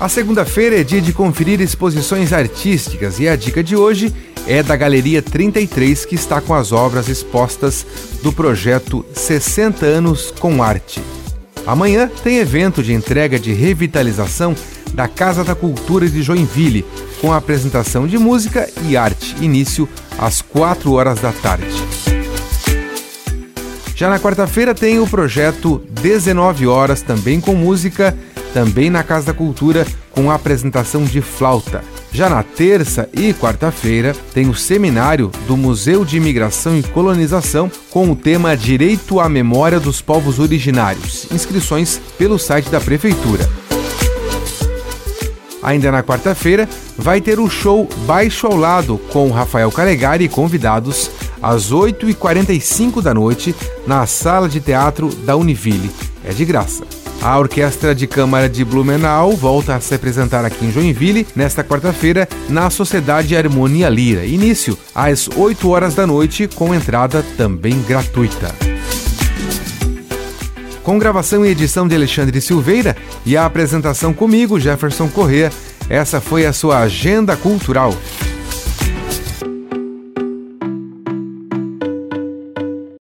A segunda-feira é dia de conferir exposições artísticas e a dica de hoje é da Galeria 33, que está com as obras expostas do projeto 60 anos com arte. Amanhã tem evento de entrega de revitalização da Casa da Cultura de Joinville, com apresentação de música e arte, início às 4 horas da tarde. Já na quarta-feira tem o projeto 19 horas, também com música, também na Casa da Cultura, com a apresentação de flauta. Já na terça e quarta-feira tem o seminário do Museu de Imigração e Colonização com o tema Direito à Memória dos Povos Originários. Inscrições pelo site da Prefeitura. Ainda na quarta-feira, vai ter o show Baixo ao Lado com Rafael Calegari e convidados às 8h45 da noite na sala de teatro da Univille. É de graça. A Orquestra de Câmara de Blumenau volta a se apresentar aqui em Joinville nesta quarta-feira na Sociedade Harmonia Lira. Início às 8 horas da noite com entrada também gratuita. Com gravação e edição de Alexandre Silveira e a apresentação comigo, Jefferson Corrêa, essa foi a sua agenda cultural.